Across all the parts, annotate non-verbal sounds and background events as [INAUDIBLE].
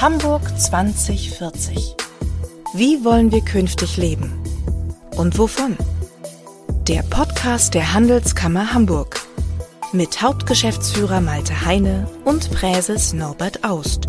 Hamburg 2040. Wie wollen wir künftig leben? Und wovon? Der Podcast der Handelskammer Hamburg. Mit Hauptgeschäftsführer Malte Heine und Präses Norbert Aust.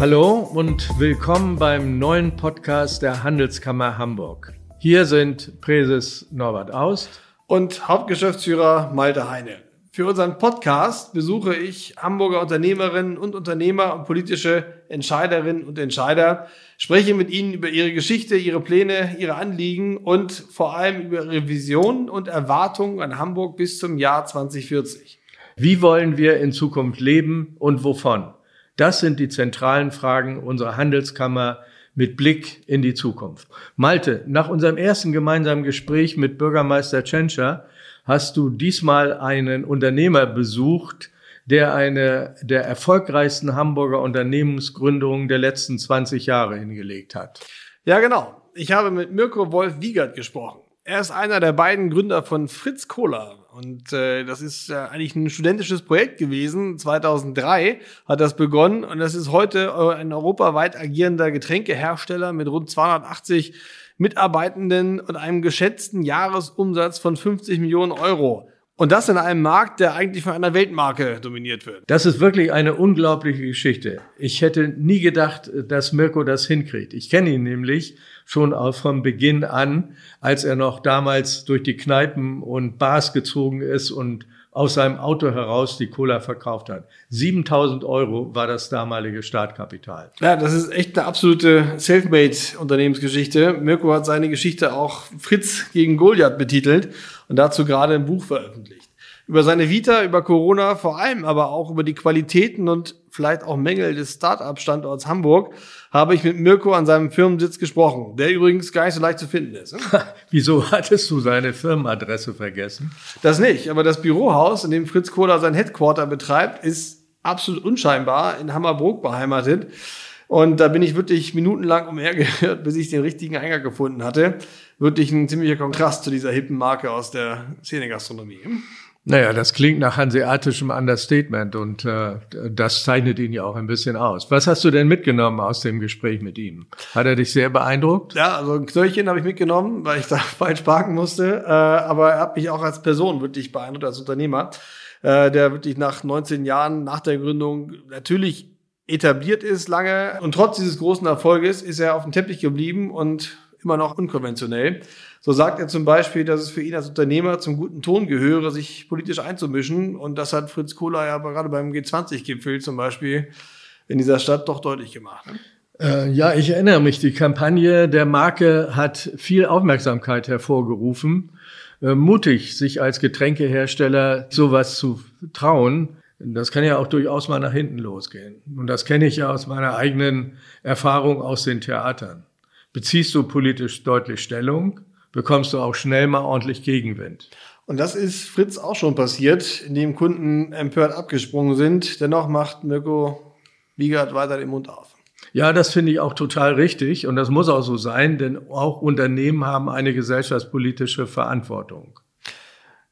Hallo und willkommen beim neuen Podcast der Handelskammer Hamburg. Hier sind Präses Norbert Aust und Hauptgeschäftsführer Malte Heine. Für unseren Podcast besuche ich Hamburger Unternehmerinnen und Unternehmer und politische Entscheiderinnen und Entscheider, spreche mit ihnen über ihre Geschichte, ihre Pläne, ihre Anliegen und vor allem über ihre Visionen und Erwartungen an Hamburg bis zum Jahr 2040. Wie wollen wir in Zukunft leben und wovon? Das sind die zentralen Fragen unserer Handelskammer mit Blick in die Zukunft. Malte, nach unserem ersten gemeinsamen Gespräch mit Bürgermeister Tschentscher hast du diesmal einen Unternehmer besucht, der eine der erfolgreichsten Hamburger Unternehmensgründungen der letzten 20 Jahre hingelegt hat. Ja, genau. Ich habe mit Mirko Wolf Wiegert gesprochen. Er ist einer der beiden Gründer von Fritz Cola. Und äh, das ist äh, eigentlich ein studentisches Projekt gewesen. 2003 hat das begonnen und das ist heute ein europaweit agierender Getränkehersteller mit rund 280 Mitarbeitenden und einem geschätzten Jahresumsatz von 50 Millionen Euro. Und das in einem Markt, der eigentlich von einer Weltmarke dominiert wird. Das ist wirklich eine unglaubliche Geschichte. Ich hätte nie gedacht, dass Mirko das hinkriegt. Ich kenne ihn nämlich schon auch von Beginn an, als er noch damals durch die Kneipen und Bars gezogen ist und aus seinem Auto heraus die Cola verkauft hat. 7000 Euro war das damalige Startkapital. Ja, das ist echt eine absolute Selfmade-Unternehmensgeschichte. Mirko hat seine Geschichte auch Fritz gegen Goliath betitelt und dazu gerade ein Buch veröffentlicht. Über seine Vita, über Corona, vor allem aber auch über die Qualitäten und vielleicht auch Mängel des Start-up-Standorts Hamburg habe ich mit Mirko an seinem Firmensitz gesprochen, der übrigens gar nicht so leicht zu finden ist. [LAUGHS] Wieso hattest du seine Firmenadresse vergessen? Das nicht, aber das Bürohaus, in dem Fritz Kohler sein Headquarter betreibt, ist absolut unscheinbar in Hammerbrook beheimatet. Und da bin ich wirklich minutenlang umhergehört, bis ich den richtigen Eingang gefunden hatte. Wirklich ein ziemlicher Kontrast zu dieser hippen Marke aus der Szene-Gastronomie. Naja, das klingt nach hanseatischem Understatement und äh, das zeichnet ihn ja auch ein bisschen aus. Was hast du denn mitgenommen aus dem Gespräch mit ihm? Hat er dich sehr beeindruckt? Ja, also ein Knöllchen habe ich mitgenommen, weil ich [LAUGHS] da falsch parken musste. Äh, aber er hat mich auch als Person wirklich beeindruckt, als Unternehmer, äh, der wirklich nach 19 Jahren nach der Gründung natürlich etabliert ist lange und trotz dieses großen Erfolges ist er auf dem Teppich geblieben und immer noch unkonventionell. So sagt er zum Beispiel, dass es für ihn als Unternehmer zum guten Ton gehöre, sich politisch einzumischen. Und das hat Fritz Kohler ja gerade beim G20-Gipfel zum Beispiel in dieser Stadt doch deutlich gemacht. Ne? Äh, ja, ich erinnere mich, die Kampagne der Marke hat viel Aufmerksamkeit hervorgerufen. Äh, mutig, sich als Getränkehersteller sowas zu trauen. Das kann ja auch durchaus mal nach hinten losgehen. Und das kenne ich ja aus meiner eigenen Erfahrung aus den Theatern. Beziehst du politisch deutlich Stellung, bekommst du auch schnell mal ordentlich Gegenwind. Und das ist Fritz auch schon passiert, indem Kunden empört abgesprungen sind. Dennoch macht Mirko Wiegert weiter den Mund auf. Ja, das finde ich auch total richtig und das muss auch so sein, denn auch Unternehmen haben eine gesellschaftspolitische Verantwortung.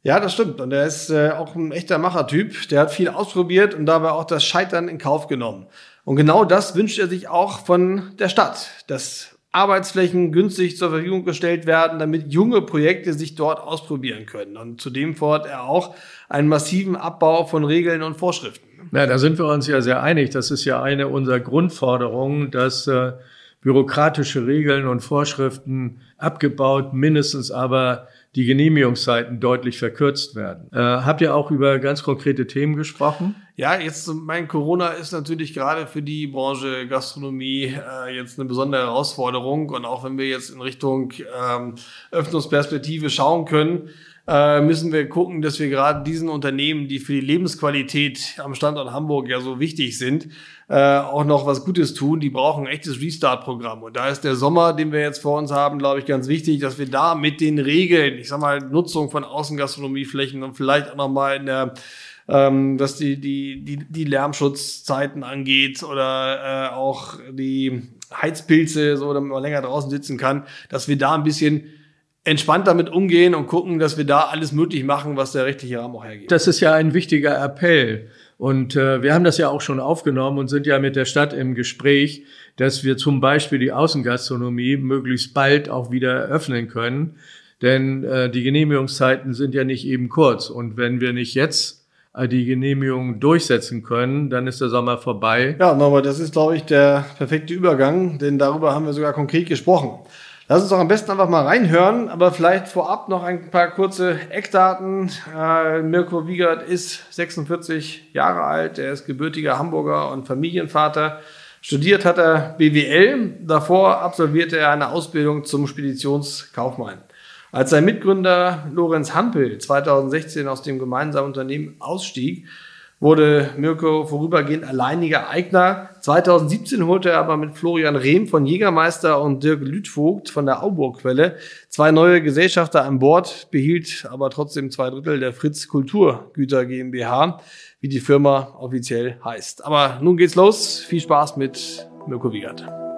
Ja, das stimmt. Und er ist äh, auch ein echter Machertyp. Der hat viel ausprobiert und dabei auch das Scheitern in Kauf genommen. Und genau das wünscht er sich auch von der Stadt, dass Arbeitsflächen günstig zur Verfügung gestellt werden, damit junge Projekte sich dort ausprobieren können. Und zudem fordert er auch einen massiven Abbau von Regeln und Vorschriften. Ja, da sind wir uns ja sehr einig. Das ist ja eine unserer Grundforderungen, dass äh, bürokratische Regeln und Vorschriften abgebaut, mindestens aber die Genehmigungszeiten deutlich verkürzt werden. Äh, habt ihr auch über ganz konkrete Themen gesprochen? Ja, jetzt mein Corona ist natürlich gerade für die Branche Gastronomie äh, jetzt eine besondere Herausforderung. Und auch wenn wir jetzt in Richtung ähm, Öffnungsperspektive schauen können, äh, müssen wir gucken, dass wir gerade diesen Unternehmen, die für die Lebensqualität am Standort Hamburg ja so wichtig sind, äh, auch noch was Gutes tun. Die brauchen ein echtes Restart-Programm. Und da ist der Sommer, den wir jetzt vor uns haben, glaube ich, ganz wichtig, dass wir da mit den Regeln, ich sag mal, Nutzung von Außengastronomieflächen und vielleicht auch nochmal in der ähm, was die, die, die, die Lärmschutzzeiten angeht oder äh, auch die Heizpilze, so damit man länger draußen sitzen kann, dass wir da ein bisschen entspannt damit umgehen und gucken, dass wir da alles möglich machen, was der rechtliche Rahmen auch hergibt. Das ist ja ein wichtiger Appell. Und äh, wir haben das ja auch schon aufgenommen und sind ja mit der Stadt im Gespräch, dass wir zum Beispiel die Außengastronomie möglichst bald auch wieder öffnen können. Denn äh, die Genehmigungszeiten sind ja nicht eben kurz. Und wenn wir nicht jetzt die Genehmigung durchsetzen können, dann ist der Sommer vorbei. Ja, Norbert, das ist, glaube ich, der perfekte Übergang, denn darüber haben wir sogar konkret gesprochen. Lass uns doch am besten einfach mal reinhören, aber vielleicht vorab noch ein paar kurze Eckdaten. Äh, Mirko Wiegert ist 46 Jahre alt, er ist gebürtiger Hamburger und Familienvater. Studiert hat er BWL, davor absolvierte er eine Ausbildung zum Speditionskaufmann. Als sein Mitgründer Lorenz Hampel 2016 aus dem gemeinsamen Unternehmen ausstieg, wurde Mirko vorübergehend alleiniger Eigner. 2017 holte er aber mit Florian Rehm von Jägermeister und Dirk Lütvogt von der Auburgquelle zwei neue Gesellschafter an Bord, behielt aber trotzdem zwei Drittel der Fritz Kulturgüter GmbH, wie die Firma offiziell heißt. Aber nun geht's los. Viel Spaß mit Mirko Wiegert.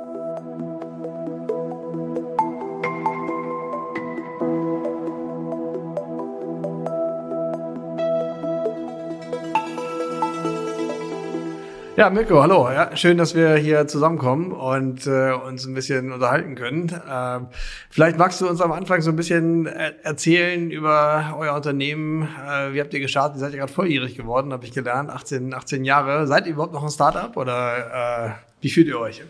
Ja, Mirko, hallo. Ja, schön, dass wir hier zusammenkommen und äh, uns ein bisschen unterhalten können. Ähm, vielleicht magst du uns am Anfang so ein bisschen äh, erzählen über euer Unternehmen. Äh, wie habt ihr gestartet? Ihr seid ja gerade volljährig geworden, habe ich gelernt. 18, 18 Jahre. Seid ihr überhaupt noch ein Startup oder äh, wie fühlt ihr euch?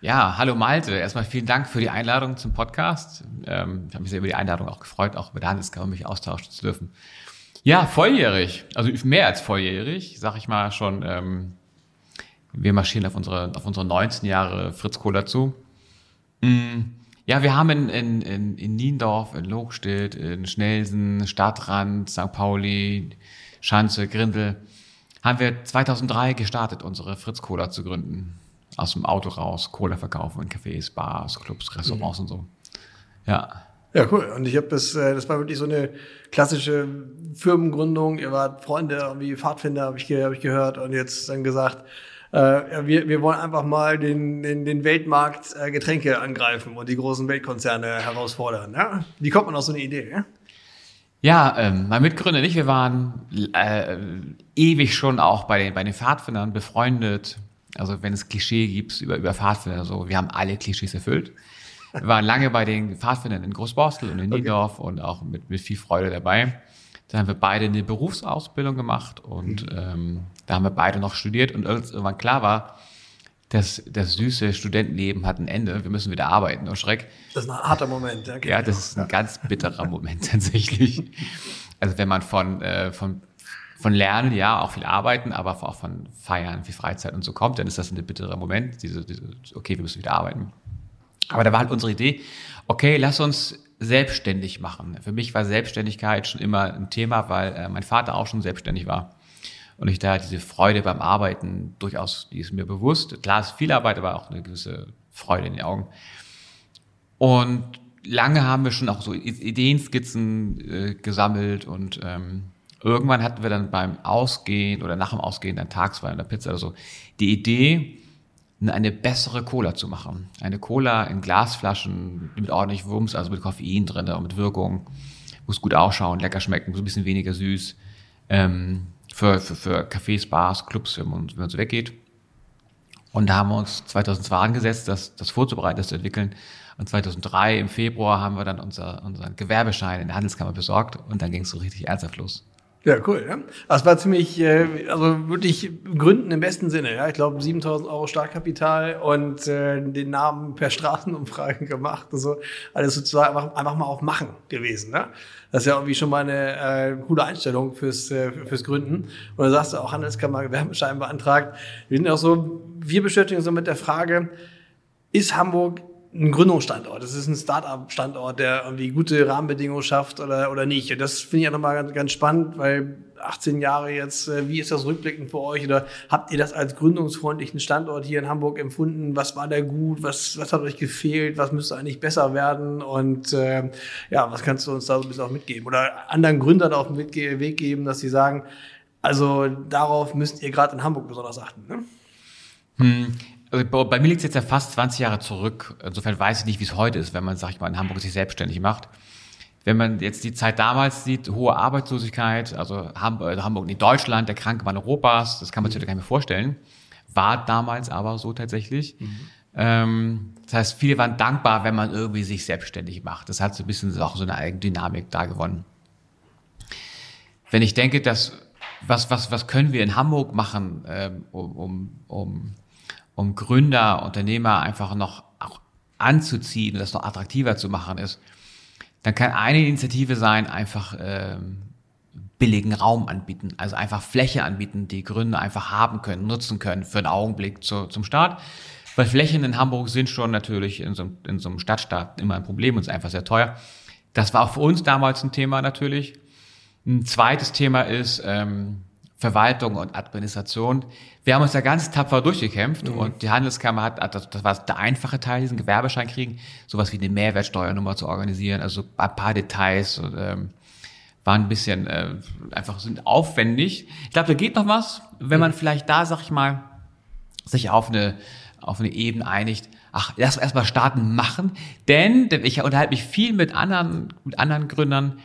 Ja, hallo Malte. Erstmal vielen Dank für die Einladung zum Podcast. Ähm, ich habe mich sehr über die Einladung auch gefreut, auch mit der Handelskammer mich austauschen zu dürfen. Ja, volljährig. Also mehr als volljährig, sag ich mal schon. Ähm, wir marschieren auf unsere, auf unsere 19 Jahre Fritz Kohler zu. Mm, ja, wir haben in, in, in, in Niendorf, in Logstedt, in Schnelsen, Stadtrand, St. Pauli, Schanze, Grindel, haben wir 2003 gestartet, unsere Fritz Cola zu gründen. Aus dem Auto raus, Cola verkaufen in Cafés, Bars, Clubs, Restaurants mhm. und so. Ja. Ja, cool. Und ich habe das, äh, das war wirklich so eine klassische Firmengründung. Ihr wart Freunde, irgendwie Pfadfinder, habe ich, hab ich gehört und jetzt dann gesagt, wir, wir wollen einfach mal den, den, den Weltmarkt äh, Getränke angreifen und die großen Weltkonzerne herausfordern. Ja? Wie kommt man auf so eine Idee? Ja? Ja, ähm, mein Mitgründer nicht. Wir waren äh, ewig schon auch bei den, bei den Pfadfindern befreundet. Also wenn es Klischee gibt über, über Pfadfinder, so, wir haben alle Klischees erfüllt. Wir waren lange bei den Pfadfindern in Großborstel und in Niendorf okay. und auch mit, mit viel Freude dabei. Dann haben wir beide eine Berufsausbildung gemacht und mhm. ähm, da haben wir beide noch studiert und irgendwann klar war, dass das süße Studentenleben hat ein Ende. Wir müssen wieder arbeiten. Oh Schreck. Das ist ein harter Moment. Okay. Ja, das ist ein ganz bitterer Moment [LAUGHS] tatsächlich. Also wenn man von, äh, von, von Lernen, ja, auch viel arbeiten, aber auch von Feiern, viel Freizeit und so kommt, dann ist das ein bitterer Moment. Diese, diese, okay, wir müssen wieder arbeiten. Aber da war halt unsere Idee, okay, lass uns selbstständig machen. Für mich war Selbstständigkeit schon immer ein Thema, weil äh, mein Vater auch schon selbstständig war. Und ich da diese Freude beim Arbeiten durchaus, die ist mir bewusst. Klar ist viel Arbeit, aber auch eine gewisse Freude in den Augen. Und lange haben wir schon auch so Ideenskizzen äh, gesammelt und ähm, irgendwann hatten wir dann beim Ausgehen oder nach dem Ausgehen dann tagsweise in der Pizza oder so die Idee, eine bessere Cola zu machen. Eine Cola in Glasflaschen mit ordentlich Wumms, also mit Koffein drin und mit Wirkung. Muss gut ausschauen, lecker schmecken, so ein bisschen weniger süß. Ähm, für, für, für Cafés, Bars, Clubs, wenn man, wenn man so weggeht. Und da haben wir uns 2002 angesetzt, das, das vorzubereiten, das zu entwickeln. Und 2003 im Februar haben wir dann unser, unseren Gewerbeschein in der Handelskammer besorgt und dann ging es so richtig ernsthaft los. Ja, cool. Ja. Das war ziemlich, äh, also wirklich Gründen im besten Sinne. Ja. Ich glaube, 7000 Euro Startkapital und äh, den Namen per Straßenumfragen gemacht und so. Alles sozusagen einfach, einfach mal auf Machen gewesen. Ne? Das ist ja irgendwie schon mal eine äh, coole Einstellung fürs, äh, fürs Gründen. Und da sagst du auch Handelskammer Gewerbeschein beantragt. Wir sind auch so, wir beschäftigen uns so mit der Frage, ist Hamburg ein Gründungsstandort. Das ist ein Start-up-Standort, der irgendwie gute Rahmenbedingungen schafft oder, oder nicht. Und das finde ich auch nochmal ganz, ganz spannend, weil 18 Jahre jetzt, äh, wie ist das rückblickend für euch? Oder habt ihr das als gründungsfreundlichen Standort hier in Hamburg empfunden? Was war da gut? Was, was hat euch gefehlt? Was müsste eigentlich besser werden? Und äh, ja, was kannst du uns da so ein bisschen auch mitgeben? Oder anderen Gründern auf den Weg geben, dass sie sagen, also darauf müsst ihr gerade in Hamburg besonders achten. Ne? Hm. Also bei mir liegt es jetzt ja fast 20 Jahre zurück. Insofern weiß ich nicht, wie es heute ist, wenn man, sag ich mal, in Hamburg sich selbstständig macht. wenn man jetzt die Zeit damals sieht, hohe Arbeitslosigkeit, also Hamburg, Hamburg in Deutschland, der kranke Mann Europas, das kann man sich heute gar nicht mehr vorstellen, war damals aber so tatsächlich. Mhm. Ähm, das heißt, viele waren dankbar, wenn man irgendwie sich selbstständig macht. Das hat so ein bisschen auch so eine eigene Dynamik da gewonnen. Wenn ich denke, dass was, was, was können wir in Hamburg machen, ähm, um, um, um, um Gründer, Unternehmer einfach noch auch anzuziehen das noch attraktiver zu machen ist, dann kann eine Initiative sein, einfach ähm, billigen Raum anbieten, also einfach Fläche anbieten, die Gründer einfach haben können, nutzen können für einen Augenblick zu, zum Start. Weil Flächen in Hamburg sind schon natürlich in so, in so einem Stadtstaat immer ein Problem und ist einfach sehr teuer. Das war auch für uns damals ein Thema natürlich. Ein zweites Thema ist ähm, Verwaltung und Administration. Wir haben uns da ganz tapfer durchgekämpft mhm. und die Handelskammer hat, das, das war der einfache Teil, diesen Gewerbeschein kriegen, sowas wie eine Mehrwertsteuernummer zu organisieren, also ein paar Details und, ähm, waren ein bisschen äh, einfach sind aufwendig. Ich glaube, da geht noch was, wenn man vielleicht da, sag ich mal, sich auf eine auf eine Ebene einigt. Ach, lass erstmal starten, machen, denn ich unterhalte mich viel mit anderen mit anderen Gründern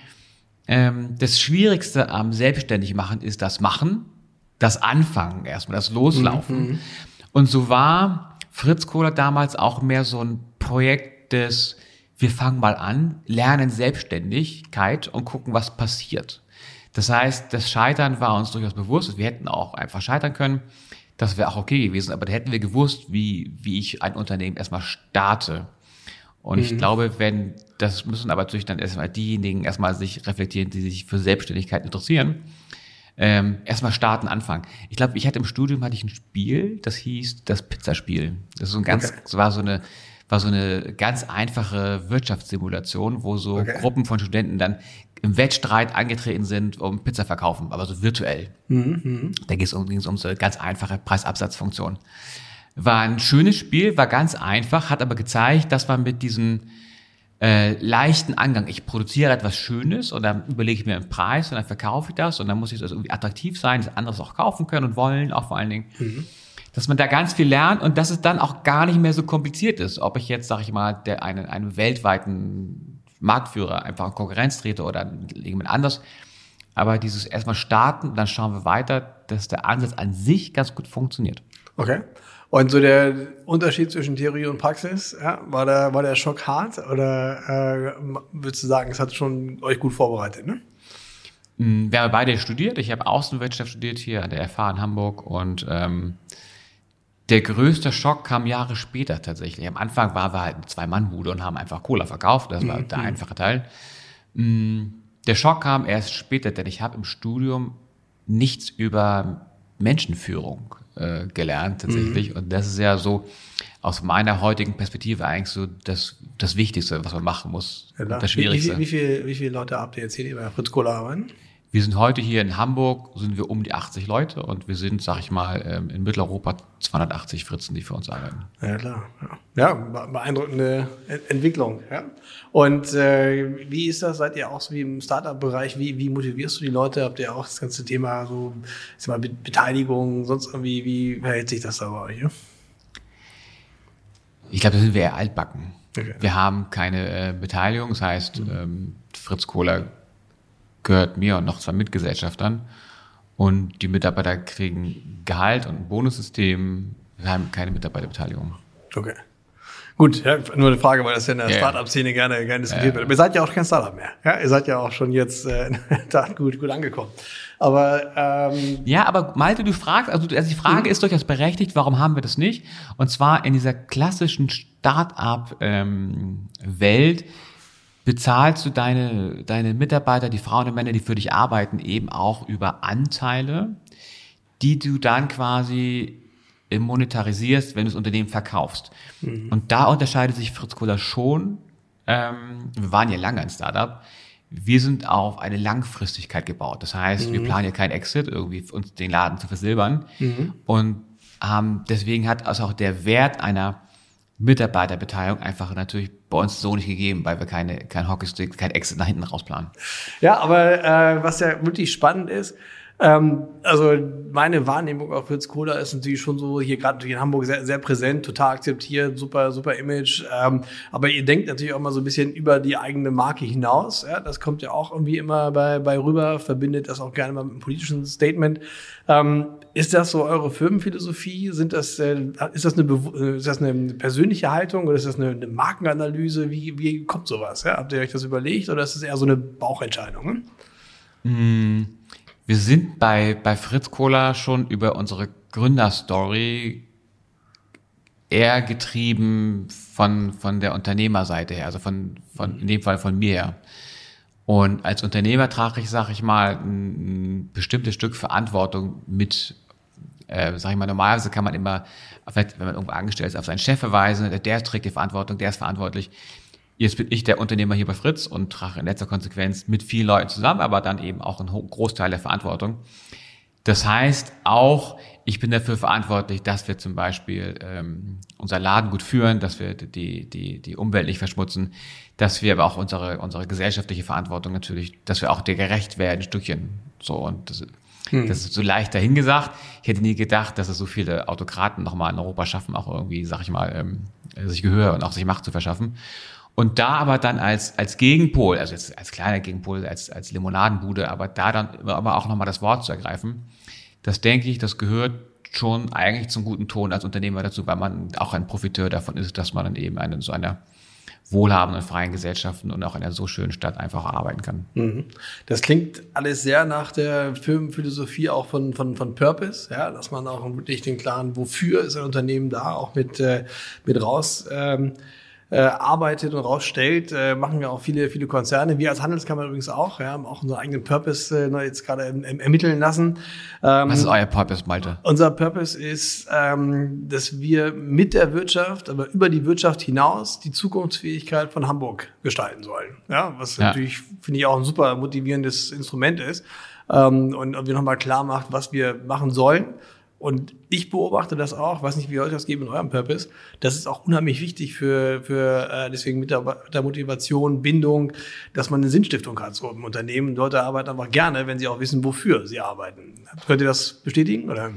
ähm, das Schwierigste am selbstständig machen ist das Machen, das Anfangen erstmal, das Loslaufen. Mhm. Und so war Fritz Kohler damals auch mehr so ein Projekt des, wir fangen mal an, lernen Selbstständigkeit und gucken, was passiert. Das heißt, das Scheitern war uns durchaus bewusst. Wir hätten auch einfach scheitern können. Das wäre auch okay gewesen, aber da hätten wir gewusst, wie, wie ich ein Unternehmen erstmal starte. Und mhm. ich glaube, wenn, das müssen aber natürlich dann erstmal diejenigen erstmal sich reflektieren, die sich für Selbstständigkeit interessieren. Ähm, erstmal starten, anfangen. Ich glaube, ich hatte im Studium hatte ich ein Spiel, das hieß das Pizzaspiel. Das ist so ein ganz, okay. das war so eine, war so eine ganz einfache Wirtschaftssimulation, wo so okay. Gruppen von Studenten dann im Wettstreit angetreten sind, um Pizza verkaufen, aber so virtuell. Mhm. mhm. Da ging es um, um so eine ganz einfache Preisabsatzfunktion. War ein schönes Spiel, war ganz einfach, hat aber gezeigt, dass man mit diesem äh, leichten Angang, ich produziere etwas Schönes und dann überlege ich mir einen Preis und dann verkaufe ich das und dann muss ich das irgendwie attraktiv sein, dass andere es auch kaufen können und wollen, auch vor allen Dingen. Mhm. Dass man da ganz viel lernt und dass es dann auch gar nicht mehr so kompliziert ist, ob ich jetzt, sag ich mal, der, einen, einen weltweiten Marktführer einfach in Konkurrenz trete oder jemand anders. Aber dieses erstmal starten, dann schauen wir weiter, dass der Ansatz an sich ganz gut funktioniert. Okay. Und so der Unterschied zwischen Theorie und Praxis, ja, war, der, war der Schock hart oder äh, würdest du sagen, es hat schon euch gut vorbereitet? Ne? Mm, wir haben beide studiert. Ich habe Außenwirtschaft studiert hier an der FH in Hamburg und ähm, der größte Schock kam Jahre später tatsächlich. Am Anfang waren wir halt eine Zwei-Mann-Bude und haben einfach Cola verkauft. Das war mhm. der einfache Teil. Mm, der Schock kam erst später, denn ich habe im Studium nichts über Menschenführung äh, gelernt tatsächlich. Mhm. Und das ist ja so aus meiner heutigen Perspektive eigentlich so das, das Wichtigste, was man machen muss. Ja, das Schwierigste. Wie, wie, wie, viel, wie viele Leute habt ihr jetzt hier, die bei Fritz Kohler arbeiten? Wir sind heute hier in Hamburg, sind wir um die 80 Leute und wir sind, sag ich mal, ähm, in Mitteleuropa 280 Fritzen, die für uns arbeiten. Ja, klar. Ja, ja beeindruckende Entwicklung. Ja. Und äh, wie ist das? Seid ihr auch so wie im Startup-Bereich? Wie, wie motivierst du die Leute? Habt ihr auch das ganze Thema so, ich sag mal, Beteiligung, sonst irgendwie, wie verhält sich das da bei euch? Ja? Ich glaube, da sind wir eher altbacken. Okay. Wir haben keine äh, Beteiligung, das heißt, mhm. ähm, Fritz Kohler gehört mir und noch zwei Mitgesellschaftern. Und die Mitarbeiter kriegen Gehalt und ein Bonussystem. Wir haben keine Mitarbeiterbeteiligung. Okay. Gut, ja, nur eine Frage, weil das ja in der yeah. Startup-Szene gerne, gerne diskutiert wird. ihr seid ja auch kein Startup mehr. Ja, ihr seid ja auch schon jetzt äh, Tat gut, gut angekommen. Aber ähm, ja, aber Malte, du fragst, also, also die Frage mhm. ist durchaus berechtigt, warum haben wir das nicht? Und zwar in dieser klassischen Startup-Welt ähm, bezahlst du deine, deine Mitarbeiter, die Frauen und Männer, die für dich arbeiten, eben auch über Anteile, die du dann quasi monetarisierst, wenn du das Unternehmen verkaufst. Mhm. Und da unterscheidet sich Fritz Kohler schon. Ähm, wir waren ja lange ein Startup. Wir sind auf eine Langfristigkeit gebaut. Das heißt, mhm. wir planen ja kein Exit, irgendwie uns den Laden zu versilbern. Mhm. Und ähm, deswegen hat also auch der Wert einer Mitarbeiterbeteiligung einfach natürlich bei uns so nicht gegeben, weil wir keine, kein Hockeystick, kein Exit nach hinten rausplanen. Ja, aber äh, was ja wirklich spannend ist, Ähm, also meine Wahrnehmung auf Fritz Kohler ist natürlich schon so hier gerade in Hamburg sehr, sehr präsent, total akzeptiert, super, super Image. Ähm, aber ihr denkt natürlich auch mal so ein bisschen über die eigene Marke hinaus. Ja? Das kommt ja auch irgendwie immer bei, bei rüber, verbindet das auch gerne mal mit einem politischen Statement. Ähm, ist das so eure Firmenphilosophie? Sind das, äh, ist, das eine, äh, ist das eine persönliche Haltung oder ist das eine, eine Markenanalyse? Wie, wie kommt sowas? Ja? Habt ihr euch das überlegt oder ist das eher so eine Bauchentscheidung? Hm? Wir sind bei, bei Fritz Kohler schon über unsere Gründerstory eher getrieben von, von der Unternehmerseite her, also von, von, in dem Fall von mir her. Und als Unternehmer trage ich, sag ich mal, ein, ein bestimmtes Stück Verantwortung mit, äh, sag ich mal, normalerweise kann man immer, wenn man irgendwo angestellt ist, auf seinen Chef verweisen, der trägt die Verantwortung, der ist verantwortlich. Jetzt bin ich der Unternehmer hier bei Fritz und trage in letzter Konsequenz mit vielen Leuten zusammen, aber dann eben auch einen Großteil der Verantwortung. Das heißt auch, ich bin dafür verantwortlich, dass wir zum Beispiel ähm, unser Laden gut führen, dass wir die, die, die Umwelt nicht verschmutzen, dass wir aber auch unsere, unsere gesellschaftliche Verantwortung natürlich, dass wir auch dir gerecht werden, Stückchen. So, und das, hm. das ist so leicht dahingesagt. Ich hätte nie gedacht, dass es so viele Autokraten nochmal in Europa schaffen, auch irgendwie, sag ich mal, ähm, sich Gehör und auch sich Macht zu verschaffen. Und da aber dann als, als Gegenpol, also jetzt als kleiner Gegenpol, als, als Limonadenbude, aber da dann aber auch nochmal das Wort zu ergreifen, das denke ich, das gehört schon eigentlich zum guten Ton als Unternehmer dazu, weil man auch ein Profiteur davon ist, dass man dann eben in so einer wohlhabenden, freien Gesellschaften und auch in einer so schönen Stadt einfach arbeiten kann. Mhm. Das klingt alles sehr nach der Firmenphilosophie auch von, von, von Purpose, ja, dass man auch wirklich den klaren, wofür ist ein Unternehmen da, auch mit, äh, mit raus ähm, äh, arbeitet und rausstellt, äh, machen ja auch viele, viele Konzerne. Wir als Handelskammer übrigens auch, ja, haben auch unseren eigenen Purpose äh, jetzt gerade ermitteln lassen. Ähm, Was ist euer Purpose, Malte? Unser Purpose ist, ähm, dass wir mit der Wirtschaft, aber über die Wirtschaft hinaus die Zukunftsfähigkeit von Hamburg gestalten sollen. Ja, was ja. natürlich, finde ich, auch ein super motivierendes Instrument ist. Ähm, und, und wir nochmal klar macht, was wir machen sollen und ich beobachte das auch, weiß nicht, wie euch das geht in eurem Purpose. Das ist auch unheimlich wichtig für, für äh, deswegen Mitarbeitermotivation, Bindung, dass man eine Sinnstiftung hat so im Unternehmen. Leute arbeiten einfach gerne, wenn sie auch wissen, wofür sie arbeiten. Könnt ihr das bestätigen? Oder?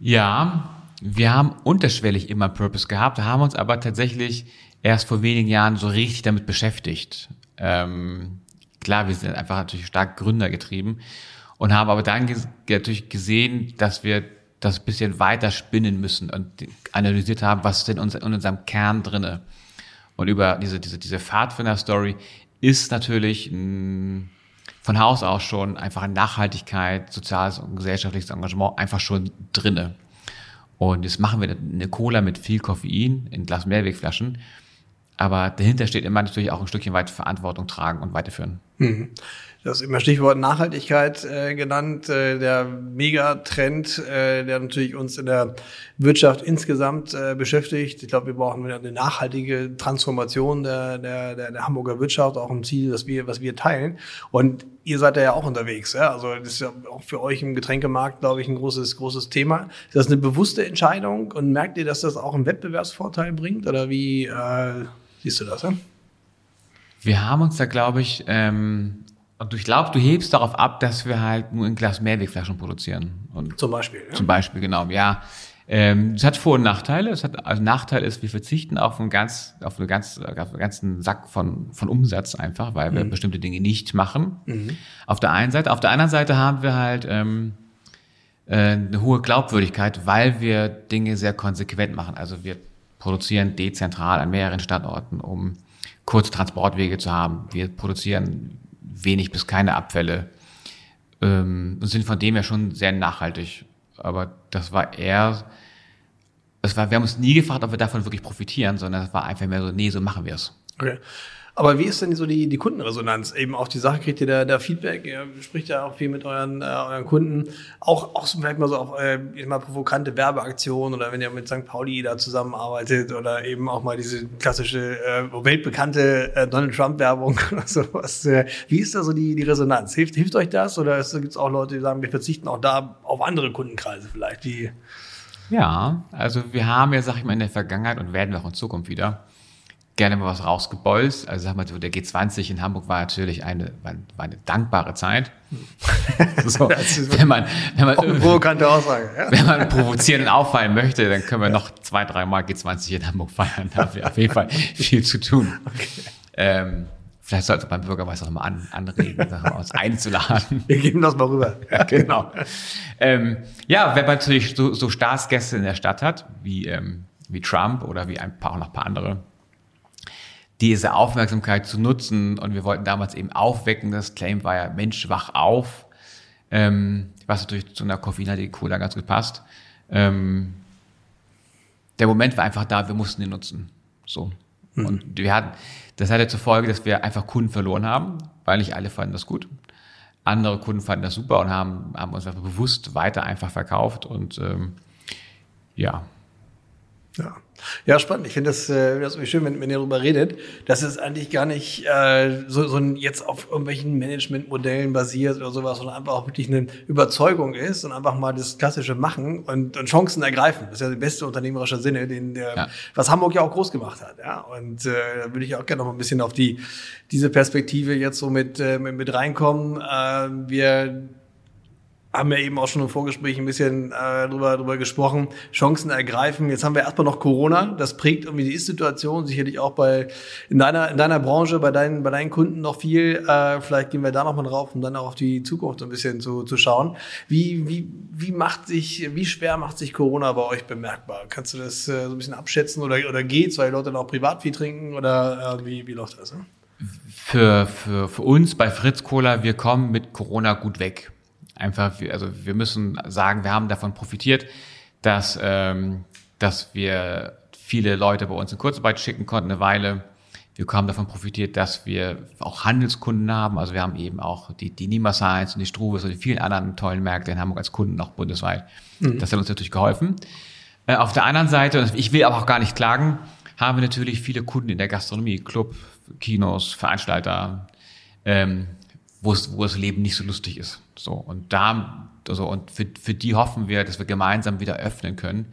Ja, wir haben unterschwellig immer Purpose gehabt, haben uns aber tatsächlich erst vor wenigen Jahren so richtig damit beschäftigt. Ähm, klar, wir sind einfach natürlich stark gründergetrieben und haben aber dann natürlich gesehen, dass wir das bisschen weiter spinnen müssen und analysiert haben, was ist denn in unserem Kern drinne. Und über diese, diese, diese Pfadfinder-Story ist natürlich mh, von Haus aus schon einfach Nachhaltigkeit, soziales und gesellschaftliches Engagement einfach schon drinne. Und jetzt machen wir eine Cola mit viel Koffein in Glas Mehrwegflaschen. Aber dahinter steht immer natürlich auch ein Stückchen weit Verantwortung tragen und weiterführen. Mhm. Du hast immer Stichwort Nachhaltigkeit äh, genannt, äh, der Megatrend, äh, der natürlich uns in der Wirtschaft insgesamt äh, beschäftigt. Ich glaube, wir brauchen eine nachhaltige Transformation der, der, der, der Hamburger Wirtschaft, auch ein Ziel, das wir, was wir teilen. Und ihr seid ja auch unterwegs. Ja? Also das ist ja auch für euch im Getränkemarkt, glaube ich, ein großes, großes Thema. Ist das eine bewusste Entscheidung und merkt ihr, dass das auch einen Wettbewerbsvorteil bringt? Oder wie äh, siehst du das? Ja? Wir haben uns da, glaube ich, ähm und ich glaube, du hebst darauf ab, dass wir halt nur in Glas Mehrwegflaschen produzieren. Und zum Beispiel. Ja. Zum Beispiel, genau, ja. Ähm, es hat Vor- und Nachteile. Es hat, also Nachteil ist, wir verzichten auf einen ganz, auf einen ganz, auf einen ganzen Sack von, von Umsatz einfach, weil wir mhm. bestimmte Dinge nicht machen. Mhm. Auf der einen Seite. Auf der anderen Seite haben wir halt, ähm, äh, eine hohe Glaubwürdigkeit, weil wir Dinge sehr konsequent machen. Also wir produzieren dezentral an mehreren Standorten, um kurze Transportwege zu haben. Wir produzieren wenig bis keine Abfälle ähm, und sind von dem her schon sehr nachhaltig. Aber das war eher, es war, wir haben uns nie gefragt, ob wir davon wirklich profitieren, sondern es war einfach mehr so, nee, so machen wir es. Okay. Aber wie ist denn so die, die Kundenresonanz? Eben auf die Sache kriegt ihr da, da Feedback, ihr spricht ja auch viel mit euren, äh, euren Kunden. Auch, auch so vielleicht mal so auf äh, mal provokante Werbeaktionen oder wenn ihr mit St. Pauli da zusammenarbeitet oder eben auch mal diese klassische äh, weltbekannte äh, Donald Trump-Werbung [LAUGHS] oder sowas. Äh, wie ist da so die, die Resonanz? Hilft, hilft euch das? Oder gibt es auch Leute, die sagen, wir verzichten auch da auf andere Kundenkreise vielleicht? Die ja, also wir haben ja, sag ich mal, in der Vergangenheit und werden wir auch in Zukunft wieder gerne mal was rausgebolzt. Also sag mal so, der G20 in Hamburg war natürlich eine, war, eine dankbare Zeit. [LAUGHS] so, wenn man, wenn man, eine provokante Aussage, ja. wenn man provozierend auffallen möchte, dann können wir noch zwei, drei Mal G20 in Hamburg feiern. Da haben wir auf jeden Fall viel zu tun. Okay. Ähm, Vielleicht sollte man Bürgermeister nochmal an, anregen, uns einzuladen. Wir geben das mal rüber. [LAUGHS] Ja, genau. ähm, ja, wenn man natürlich so, so Staatsgäste in der Stadt hat, wie, ähm, wie Trump oder wie ein paar, auch noch ein paar andere, diese Aufmerksamkeit zu nutzen. Und wir wollten damals eben aufwecken. Das Claim war ja Mensch, wach auf. Ähm, was natürlich zu einer Coffeina die Cola ganz gut passt. Ähm, der Moment war einfach da, wir mussten ihn nutzen. So. Mhm. Und wir hatten, das hatte zur Folge, dass wir einfach Kunden verloren haben, weil nicht alle fanden das gut. Andere Kunden fanden das super und haben, haben uns einfach bewusst weiter einfach verkauft und ähm, ja. Ja. Ja, spannend. Ich finde das, äh, das schön, wenn, wenn ihr darüber redet, dass es eigentlich gar nicht äh, so, so ein jetzt auf irgendwelchen Managementmodellen basiert oder sowas, sondern einfach auch wirklich eine Überzeugung ist und einfach mal das klassische Machen und, und Chancen ergreifen. Das ist ja der beste unternehmerische Sinne, den der, ja. was Hamburg ja auch groß gemacht hat. Ja? Und äh, da würde ich auch gerne noch ein bisschen auf die diese Perspektive jetzt so mit, äh, mit, mit reinkommen. Äh, wir haben wir eben auch schon im Vorgespräch ein bisschen äh, drüber, drüber gesprochen, Chancen ergreifen. Jetzt haben wir erstmal noch Corona, das prägt irgendwie die Ist-Situation, sicherlich auch bei in deiner, in deiner Branche, bei deinen, bei deinen Kunden noch viel. Äh, vielleicht gehen wir da nochmal drauf, um dann auch auf die Zukunft ein bisschen zu, zu schauen. Wie, wie, wie macht sich, wie schwer macht sich Corona bei euch bemerkbar? Kannst du das äh, so ein bisschen abschätzen oder, oder geht's, weil Leute noch privat viel trinken oder äh, wie, wie läuft das? Ne? Für, für, für uns bei Fritz Cola, wir kommen mit Corona gut weg einfach, also wir müssen sagen, wir haben davon profitiert, dass, ähm, dass wir viele Leute bei uns in Kurzarbeit schicken konnten, eine Weile. Wir haben davon profitiert, dass wir auch Handelskunden haben. Also wir haben eben auch die, die Nima Science und die Struves und die vielen anderen tollen Märkte in Hamburg als Kunden, auch bundesweit. Mhm. Das hat uns natürlich geholfen. Äh, auf der anderen Seite, und ich will aber auch gar nicht klagen, haben wir natürlich viele Kunden in der Gastronomie, Club, Kinos, Veranstalter, ähm, wo es, wo das Leben nicht so lustig ist. So, und da, also, und für, für die hoffen wir, dass wir gemeinsam wieder öffnen können.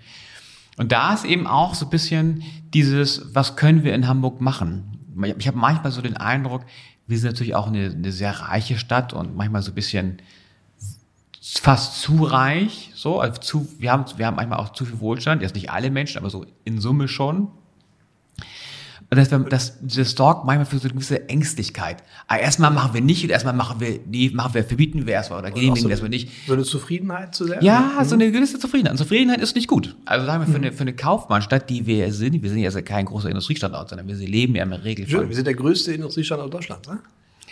Und da ist eben auch so ein bisschen dieses, was können wir in Hamburg machen? Ich habe manchmal so den Eindruck, wir sind natürlich auch eine, eine sehr reiche Stadt und manchmal so ein bisschen fast zu reich, so, also zu, wir haben, wir haben manchmal auch zu viel Wohlstand, jetzt nicht alle Menschen, aber so in Summe schon. Und dass, wir, dass das sorgt manchmal für so eine gewisse Ängstlichkeit. Aber ah, erstmal machen wir nicht und erstmal machen wir, nee, machen wir, verbieten wir erstmal oder genehmigen so wir erstmal nicht. So eine Zufriedenheit zu sehr? Ja, mhm. so eine gewisse Zufriedenheit. Und Zufriedenheit ist nicht gut. Also sagen wir, für, mhm. eine, für eine Kaufmannstadt, die wir sind, wir sind ja also kein großer Industriestandort, sondern wir leben ja im Regel Schön, wir sind der größte Industriestandort Deutschlands, ne?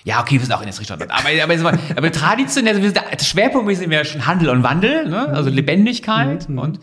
Ja, okay, wir sind auch Industriestandort. Aber, aber, aber, aber traditionell, also wir sind, der Schwerpunkt sind wir schon Handel und Wandel, ne? also mhm. Lebendigkeit mhm. und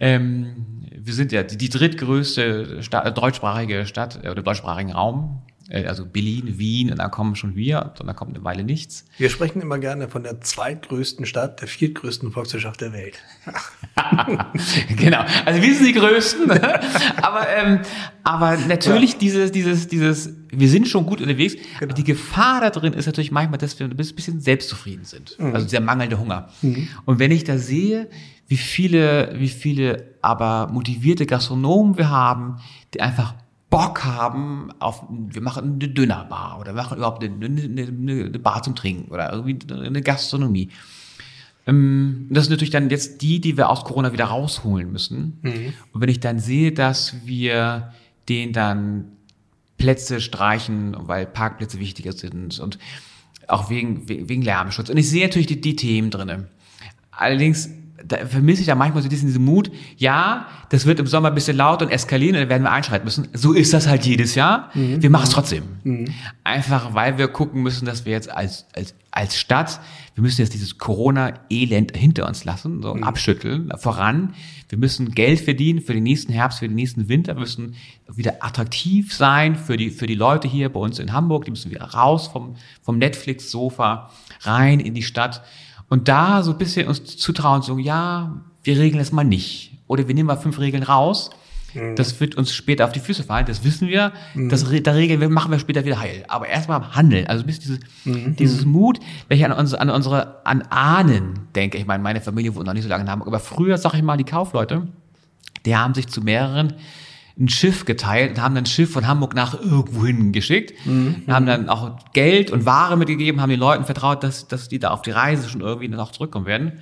ähm, wir sind ja die, die drittgrößte Stadt, deutschsprachige Stadt äh, oder deutschsprachigen Raum. Äh, also Berlin, Wien und dann kommen schon wir und dann kommt eine Weile nichts. Wir sprechen immer gerne von der zweitgrößten Stadt, der viertgrößten Volkswirtschaft der Welt. [LAUGHS] genau, also wir sind die Größten. aber, ähm, aber natürlich ja. dieses, dieses, dieses, wir sind schon gut unterwegs. Genau. Die Gefahr da drin ist natürlich manchmal, dass wir ein bisschen selbstzufrieden sind. Mhm. Also der mangelnde Hunger. Mhm. Und wenn ich da sehe, wie viele, wie viele aber motivierte Gastronomen wir haben, die einfach Bock haben auf, wir machen eine Dönerbar oder wir machen überhaupt eine, eine, eine Bar zum Trinken oder irgendwie eine Gastronomie. Ähm, das sind natürlich dann jetzt die, die wir aus Corona wieder rausholen müssen. Mhm. Und wenn ich dann sehe, dass wir den dann Plätze streichen, weil Parkplätze wichtiger sind und auch wegen, wegen Lärmschutz. Und ich sehe natürlich die, die Themen drinne. Allerdings da vermisse ich da manchmal so diesen, diesen Mut, ja, das wird im Sommer ein bisschen laut und eskalieren und dann werden wir einschreiten müssen. So ist das halt jedes Jahr. Mhm. Wir machen es trotzdem. Mhm. Einfach, weil wir gucken müssen, dass wir jetzt als, als, als Stadt, wir müssen jetzt dieses Corona-Elend hinter uns lassen, so mhm. abschütteln, voran. Wir müssen Geld verdienen für den nächsten Herbst, für den nächsten Winter. Wir müssen wieder attraktiv sein für die, für die Leute hier bei uns in Hamburg. Die müssen wieder raus vom, vom Netflix-Sofa, rein in die Stadt. Und da so ein bisschen uns zutrauen, so, ja, wir regeln es mal nicht. Oder wir nehmen mal fünf Regeln raus. Mhm. Das wird uns später auf die Füße fallen, das wissen wir. Mhm. Das, da regeln wir, machen wir später wieder heil. Aber erstmal handeln. Also bis dieses, mhm. dieses Mut, ich an, uns, an unsere, an Ahnen denke. Ich meine, meine Familie wohnt noch nicht so lange in Hamburg. Aber früher, sag ich mal, die Kaufleute, die haben sich zu mehreren ein Schiff geteilt und haben dann ein Schiff von Hamburg nach irgendwo hin geschickt, mhm. haben dann auch Geld und Ware mitgegeben, haben den Leuten vertraut, dass, dass die da auf die Reise schon irgendwie noch zurückkommen werden.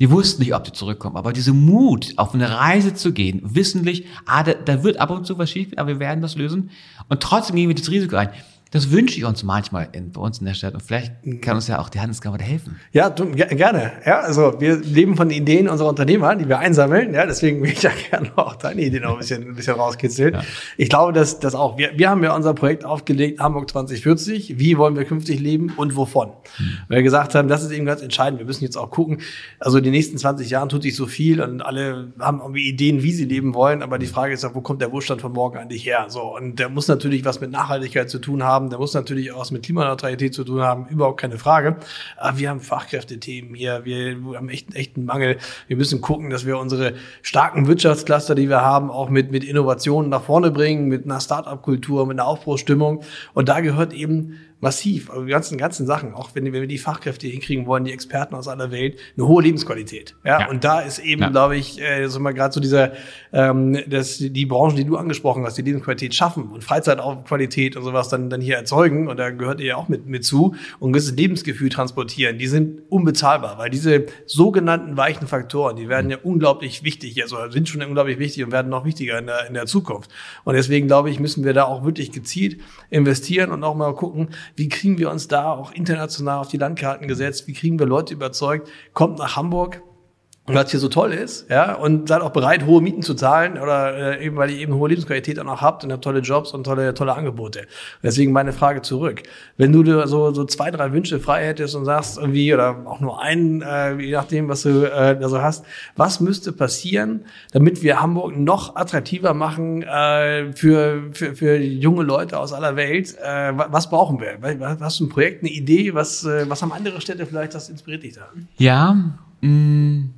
Die wussten nicht, ob die zurückkommen, aber diese Mut, auf eine Reise zu gehen, wissentlich, ah, da, da wird ab und zu was schief, aber wir werden das lösen. Und trotzdem gehen wir das Risiko ein. Das wünsche ich uns manchmal in, bei uns in der Stadt. Und vielleicht kann uns ja auch die Handelskammer da helfen. Ja, du, gerne. Ja, also wir leben von den Ideen unserer Unternehmer, die wir einsammeln. Ja, deswegen will ich ja [LAUGHS] gerne auch deine Ideen auch ein bisschen, ein bisschen rauskitzeln. Ja. Ich glaube, dass das auch, wir, wir haben ja unser Projekt aufgelegt, Hamburg 2040. Wie wollen wir künftig leben und wovon? Hm. Weil wir gesagt haben, das ist eben ganz entscheidend. Wir müssen jetzt auch gucken. Also die nächsten 20 Jahren tut sich so viel und alle haben irgendwie Ideen, wie sie leben wollen. Aber die Frage ist ja, wo kommt der Wohlstand von morgen eigentlich her? So. Und der muss natürlich was mit Nachhaltigkeit zu tun haben haben. Der muss natürlich auch was mit Klimaneutralität zu tun haben, überhaupt keine Frage. Aber wir haben Fachkräftethemen hier, wir haben echt, echt einen Mangel. Wir müssen gucken, dass wir unsere starken Wirtschaftscluster, die wir haben, auch mit, mit Innovationen nach vorne bringen, mit einer Start-up-Kultur, mit einer Aufbruchsstimmung. Und da gehört eben massiv, also die ganzen, ganzen Sachen, auch wenn, wenn wir die Fachkräfte hinkriegen wollen, die Experten aus aller Welt, eine hohe Lebensqualität. Ja, ja. und da ist eben, ja. glaube ich, äh, so mal gerade so dieser, ähm, dass die Branchen, die du angesprochen hast, die Lebensqualität schaffen und Freizeitqualität und sowas dann, dann hier erzeugen, und da gehört ihr ja auch mit, mit zu, und das Lebensgefühl transportieren, die sind unbezahlbar, weil diese sogenannten weichen Faktoren, die werden ja unglaublich wichtig, also sind schon unglaublich wichtig und werden noch wichtiger in der, in der Zukunft. Und deswegen, glaube ich, müssen wir da auch wirklich gezielt investieren und auch mal gucken, wie kriegen wir uns da auch international auf die Landkarten gesetzt? Wie kriegen wir Leute überzeugt? Kommt nach Hamburg, es hier so toll ist, ja, und seid auch bereit, hohe Mieten zu zahlen oder äh, eben, weil ihr eben hohe Lebensqualität auch noch habt und habt tolle Jobs und tolle, tolle Angebote. Deswegen meine Frage zurück. Wenn du so, so zwei, drei Wünsche frei hättest und sagst irgendwie, oder auch nur einen, äh, je nachdem, was du äh, da so hast, was müsste passieren, damit wir Hamburg noch attraktiver machen äh, für, für, für junge Leute aus aller Welt? Äh, was brauchen wir? Hast du ein Projekt, eine Idee? Was, äh, was haben andere Städte vielleicht, das inspiriert dich da? Ja, mh mm,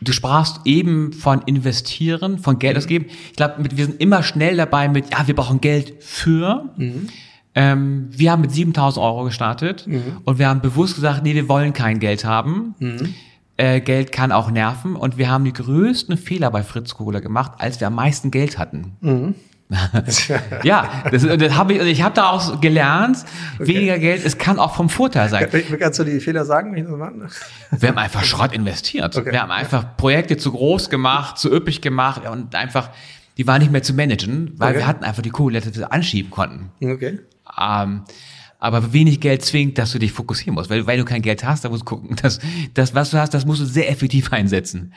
Du sprachst eben von investieren, von Geld mhm. ausgeben. Ich glaube, wir sind immer schnell dabei mit, ja, wir brauchen Geld für. Mhm. Ähm, wir haben mit 7000 Euro gestartet mhm. und wir haben bewusst gesagt, nee, wir wollen kein Geld haben. Mhm. Äh, Geld kann auch nerven und wir haben die größten Fehler bei Fritz Kohler gemacht, als wir am meisten Geld hatten. Ja, das, das habe ich, ich habe da auch gelernt, okay. weniger Geld, es kann auch vom Vorteil sein. Kannst du die Fehler sagen? Wir haben einfach Schrott investiert. Okay. Wir haben einfach Projekte zu groß gemacht, zu üppig gemacht und einfach, die waren nicht mehr zu managen, weil okay. wir hatten einfach die Kohle, die wir anschieben konnten. Okay. Ähm, aber wenig Geld zwingt, dass du dich fokussieren musst, weil, weil du kein Geld hast, da musst du gucken, dass das, was du hast, das musst du sehr effektiv einsetzen.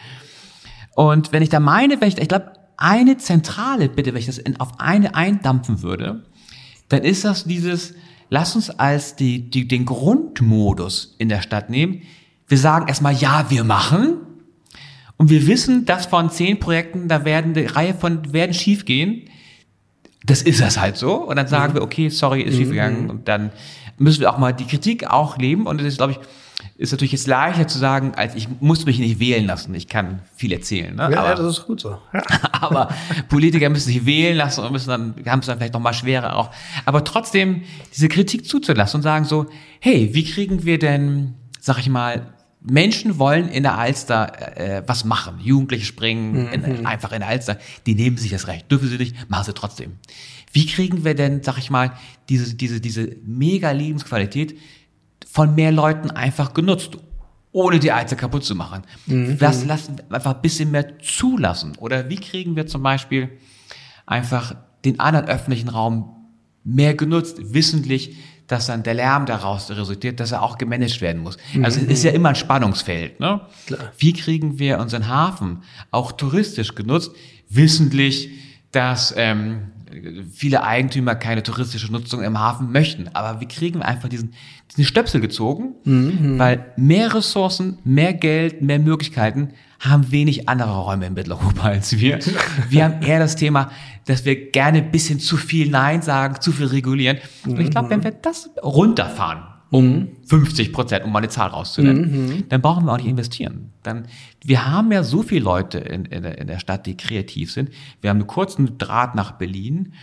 Und wenn ich da meine, wenn ich, ich glaube, eine zentrale Bitte, wenn ich das auf eine eindampfen würde, dann ist das dieses, lass uns als die, die, den Grundmodus in der Stadt nehmen. Wir sagen erstmal, ja, wir machen. Und wir wissen, dass von zehn Projekten, da werden eine Reihe von, werden schiefgehen. Das ist es halt so. Und dann sagen mhm. wir, okay, sorry, ist schiefgegangen. Mhm. Und dann müssen wir auch mal die Kritik auch leben. Und das ist, glaube ich, ist natürlich jetzt leichter zu sagen, als ich muss mich nicht wählen lassen. Ich kann viel erzählen. Ne? Ja, aber, ja das ist gut so. Ja. [LAUGHS] aber Politiker müssen sich wählen lassen und müssen dann, haben es dann vielleicht noch mal schwerer auch. Aber trotzdem diese Kritik zuzulassen und sagen so, hey, wie kriegen wir denn, sag ich mal, Menschen wollen in der Alster äh, was machen. Jugendliche springen mhm. in, einfach in der Alster. Die nehmen sich das Recht. Dürfen sie nicht, machen sie trotzdem. Wie kriegen wir denn, sag ich mal, diese, diese, diese mega Lebensqualität von mehr Leuten einfach genutzt, ohne die Alze kaputt zu machen. Mhm. Das lassen einfach ein bisschen mehr zulassen. Oder wie kriegen wir zum Beispiel einfach den anderen öffentlichen Raum mehr genutzt, wissentlich, dass dann der Lärm daraus resultiert, dass er auch gemanagt werden muss. Also es ist ja immer ein Spannungsfeld. Ne? Klar. Wie kriegen wir unseren Hafen auch touristisch genutzt, wissentlich, dass ähm, viele Eigentümer keine touristische Nutzung im Hafen möchten. Aber wie kriegen wir einfach diesen, diesen Stöpsel gezogen? Mhm. Weil mehr Ressourcen, mehr Geld, mehr Möglichkeiten haben wenig andere Räume in Mitteleuropa als wir. Wir haben eher das Thema, dass wir gerne ein bisschen zu viel Nein sagen, zu viel regulieren. Und ich glaube, wenn wir das runterfahren, um 50 Prozent, um mal eine Zahl rauszunennen, mhm. dann brauchen wir auch nicht investieren. Dann, wir haben ja so viele Leute in, in, in der Stadt, die kreativ sind. Wir haben einen kurzen Draht nach Berlin.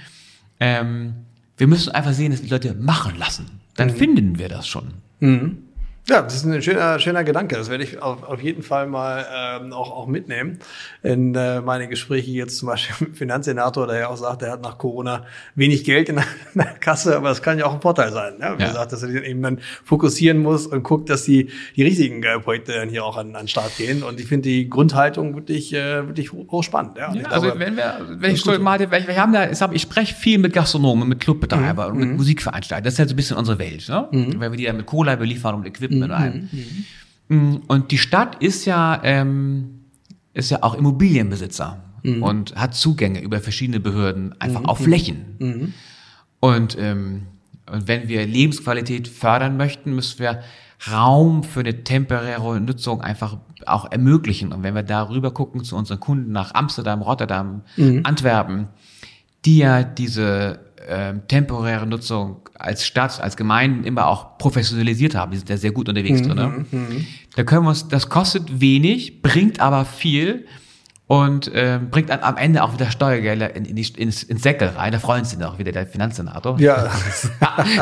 Ähm, wir müssen einfach sehen, dass die Leute machen lassen. Dann mhm. finden wir das schon. Mhm. Ja, das ist ein schöner, schöner Gedanke. Das werde ich auf, auf jeden Fall mal ähm, auch, auch mitnehmen in äh, meine Gespräche jetzt zum Beispiel mit dem Finanzsenator, der ja auch sagt, er hat nach Corona wenig Geld in der, in der Kasse, aber das kann ja auch ein Vorteil sein. Ne? Wie ja. gesagt, dass er sich eben dann fokussieren muss und guckt, dass die, die richtigen äh, Projekte dann hier auch an, an Start gehen. Und ich finde die Grundhaltung wirklich, äh, wirklich hochspannend. Ja, ja also glaube, wenn wir, wenn ich mal, wir haben da, ich, ich spreche viel mit Gastronomen, mit Clubbetreibern mhm. und mit mhm. Musikveranstaltern. Das ist ja so ein bisschen unsere Welt, ne? Mhm. Weil wir die ja mit Cola beliefern und Equipment mit ein. Mhm. Mm, und die Stadt ist ja, ähm, ist ja auch Immobilienbesitzer mhm. und hat Zugänge über verschiedene Behörden einfach mhm. auf Flächen. Mhm. Und, ähm, und wenn wir Lebensqualität fördern möchten, müssen wir Raum für eine temporäre Nutzung einfach auch ermöglichen. Und wenn wir darüber gucken zu unseren Kunden nach Amsterdam, Rotterdam, mhm. Antwerpen, die ja diese ähm, temporäre Nutzung als Stadt, als Gemeinden immer auch professionalisiert haben. Die sind ja sehr gut unterwegs mhm, drin. Ne? Mhm. Da können wir uns, das kostet wenig, bringt aber viel und äh, bringt dann am Ende auch wieder Steuergelder in, in die, ins, ins Säckel rein. Da freuen sich auch wieder der Finanzsenator. [LAUGHS] Ja.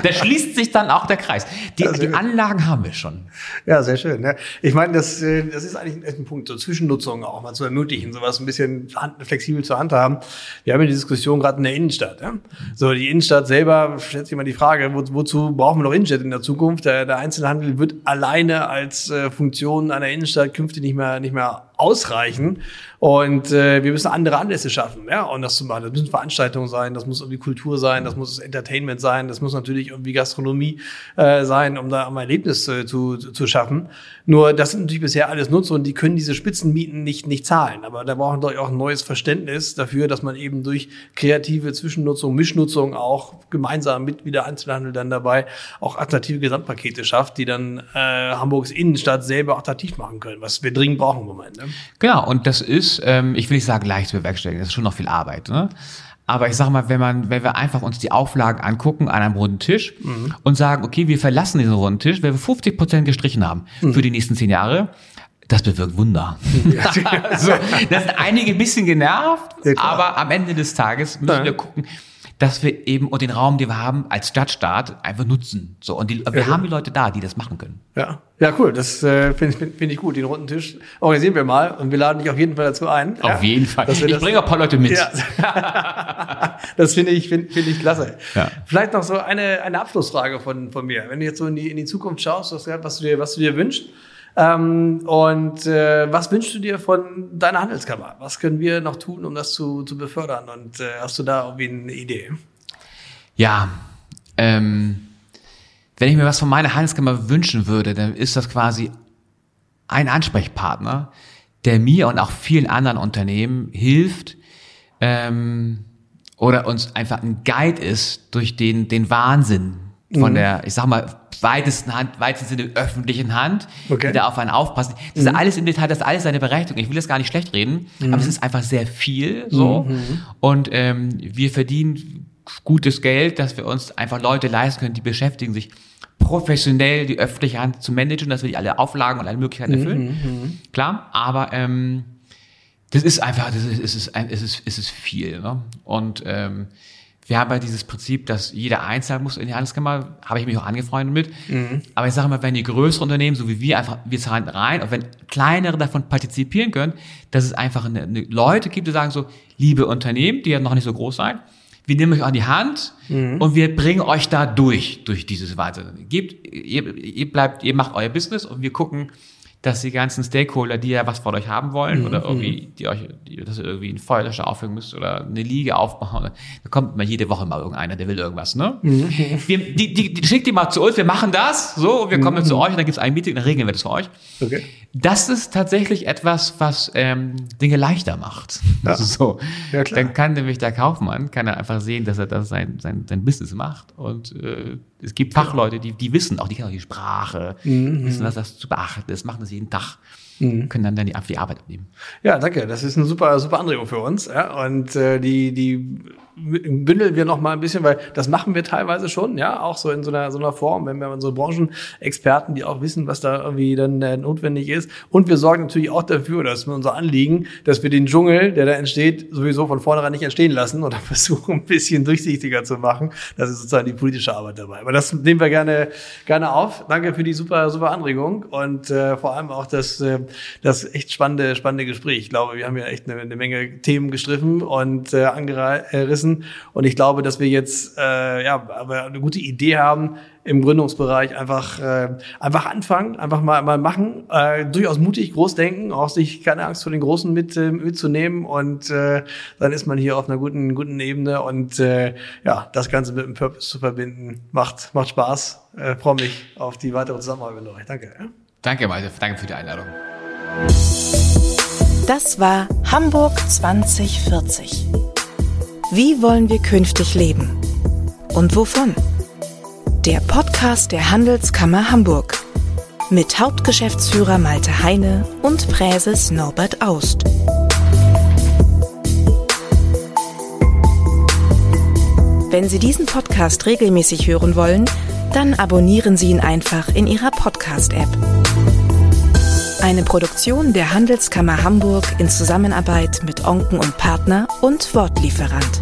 da schließt sich dann auch der Kreis. Die, ja, die Anlagen haben wir schon. Ja, sehr schön. Ne? Ich meine, das, äh, das ist eigentlich ein Punkt, so Zwischennutzung auch mal zu ermöglichen, sowas ein bisschen flexibel zur Hand haben. Wir haben ja die Diskussion gerade in der Innenstadt. Ja? So, die Innenstadt selber stellt sich immer die Frage, wo, wozu brauchen wir noch Innenstadt in der Zukunft? Der, der Einzelhandel wird alleine als äh, Funktion einer Innenstadt künftig nicht mehr, nicht mehr ausreichen. Und äh, wir müssen andere Anlässe schaffen, ja, und das zu machen. Das müssen Veranstaltungen sein, das muss irgendwie Kultur sein, das muss Entertainment sein, das muss natürlich irgendwie Gastronomie äh, sein, um da ein Erlebnis äh, zu, zu schaffen. Nur das sind natürlich bisher alles Nutzer und die können diese Spitzenmieten nicht, nicht zahlen. Aber da brauchen wir auch ein neues Verständnis dafür, dass man eben durch kreative Zwischennutzung, Mischnutzung auch gemeinsam mit wieder Einzelhandel dann dabei auch attraktive Gesamtpakete schafft, die dann äh, Hamburgs Innenstadt selber attraktiv machen können, was wir dringend brauchen im Moment. Ne? Genau, und das ist, ähm, ich will nicht sagen leicht zu bewerkstelligen, das ist schon noch viel Arbeit. Ne? Aber ich sage mal, wenn man, wenn wir einfach uns die Auflagen angucken an einem runden Tisch mhm. und sagen, okay, wir verlassen diesen runden Tisch, wenn wir 50 Prozent gestrichen haben mhm. für die nächsten zehn Jahre, das bewirkt Wunder. [LAUGHS] also, [LAUGHS] das sind einige ein bisschen genervt, ja, aber am Ende des Tages müssen ja. wir gucken, dass wir eben und den Raum, den wir haben als Stadtstaat einfach nutzen. So und die, wir ja, haben die Leute da, die das machen können. Ja, ja, cool. Das äh, finde ich, find ich gut. Den runden Tisch organisieren wir mal und wir laden dich auf jeden Fall dazu ein. Auf ja? jeden Fall. Ich bringe auch ein paar Leute mit. Ja. [LAUGHS] das finde ich finde find ich klasse. Ja. Vielleicht noch so eine eine Abschlussfrage von von mir. Wenn du jetzt so in die in die Zukunft schaust, was, was du dir was du dir wünschst. Ähm, und äh, was wünschst du dir von deiner Handelskammer? Was können wir noch tun, um das zu, zu befördern? Und äh, hast du da irgendwie eine Idee? Ja, ähm, wenn ich mir was von meiner Handelskammer wünschen würde, dann ist das quasi ein Ansprechpartner, der mir und auch vielen anderen Unternehmen hilft ähm, oder uns einfach ein Guide ist durch den, den Wahnsinn von mhm. der, ich sag mal, weitesten Hand, weitesten Sinne öffentlichen Hand, okay. die da auf einen aufpassen. Das mhm. ist alles im Detail, das ist alles seine Berechtigung. Ich will das gar nicht schlecht reden, mhm. aber es ist einfach sehr viel so. Mhm. Und ähm, wir verdienen gutes Geld, dass wir uns einfach Leute leisten können, die beschäftigen sich professionell die öffentliche Hand zu managen, dass wir die alle Auflagen und alle Möglichkeiten erfüllen. Mhm, mhm. Klar, aber ähm, das ist einfach, das ist, es ist, es ist, es ist viel. Ne? Und ähm, wir haben ja dieses Prinzip, dass jeder einzeln muss in die Handelskammer, habe ich mich auch angefreundet mit. Mhm. Aber ich sage mal, wenn die größere Unternehmen, so wie wir, einfach, wir zahlen rein, und wenn kleinere davon partizipieren können, dass es einfach eine, eine Leute gibt, die sagen so, liebe Unternehmen, die ja noch nicht so groß sein, wir nehmen euch an die Hand mhm. und wir bringen euch da durch, durch dieses Wahnsinn. Gebt, ihr, ihr bleibt, ihr macht euer Business und wir gucken, dass die ganzen Stakeholder, die ja was von euch haben wollen mhm. oder irgendwie, die euch, die, dass ihr irgendwie ein Feuerlöscher aufhängen müsst oder eine Liege aufbauen, da kommt mal jede Woche mal irgendeiner, der will irgendwas, ne? Mhm. Wir, die, die, die, schickt die mal zu uns, wir machen das, so, und wir kommen mhm. zu euch und dann gibt's ein Meeting, dann regeln wir das für euch. Okay. Das ist tatsächlich etwas, was ähm, Dinge leichter macht. Ja. [LAUGHS] so. Ja. Dann kann nämlich der Kaufmann, kann er einfach sehen, dass er das sein, sein, sein Business macht und äh, es gibt Fachleute, die, die wissen auch, die kennen auch die Sprache, mhm. wissen, was das zu beachten ist, machen das jeden Tag. Mhm. können dann, dann die, die Arbeit abnehmen. Ja, danke. Das ist eine super, super Anregung für uns. Ja? Und äh, die, die bündeln wir noch mal ein bisschen, weil das machen wir teilweise schon, ja, auch so in so einer, so einer Form, wenn wir unsere Branchenexperten, die auch wissen, was da irgendwie dann äh, notwendig ist. Und wir sorgen natürlich auch dafür, dass wir unser Anliegen, dass wir den Dschungel, der da entsteht, sowieso von vornherein nicht entstehen lassen oder [LAUGHS] versuchen, ein bisschen durchsichtiger zu machen. Das ist sozusagen die politische Arbeit dabei. Aber das nehmen wir gerne, gerne auf. Danke für die super, super Anregung und äh, vor allem auch das, äh, das echt spannende, spannende Gespräch. Ich glaube, wir haben ja echt eine, eine Menge Themen gestriffen und äh, angerissen müssen. Und ich glaube, dass wir jetzt äh, ja, aber eine gute Idee haben, im Gründungsbereich einfach äh, einfach anfangen, einfach mal mal machen, äh, durchaus mutig, groß denken, auch sich keine Angst vor den Großen mit äh, mitzunehmen und äh, dann ist man hier auf einer guten guten Ebene und äh, ja das Ganze mit dem Purpose zu verbinden macht macht Spaß. Äh, Freue mich auf die weitere Zusammenarbeit mit euch. Danke. Ja. Danke, Malte. Danke für die Einladung. Das war Hamburg 2040. Wie wollen wir künftig leben? Und wovon? Der Podcast der Handelskammer Hamburg mit Hauptgeschäftsführer Malte Heine und Präses Norbert Aust. Wenn Sie diesen Podcast regelmäßig hören wollen, dann abonnieren Sie ihn einfach in Ihrer Podcast-App. Eine Produktion der Handelskammer Hamburg in Zusammenarbeit mit Onken und Partner und Wortlieferant.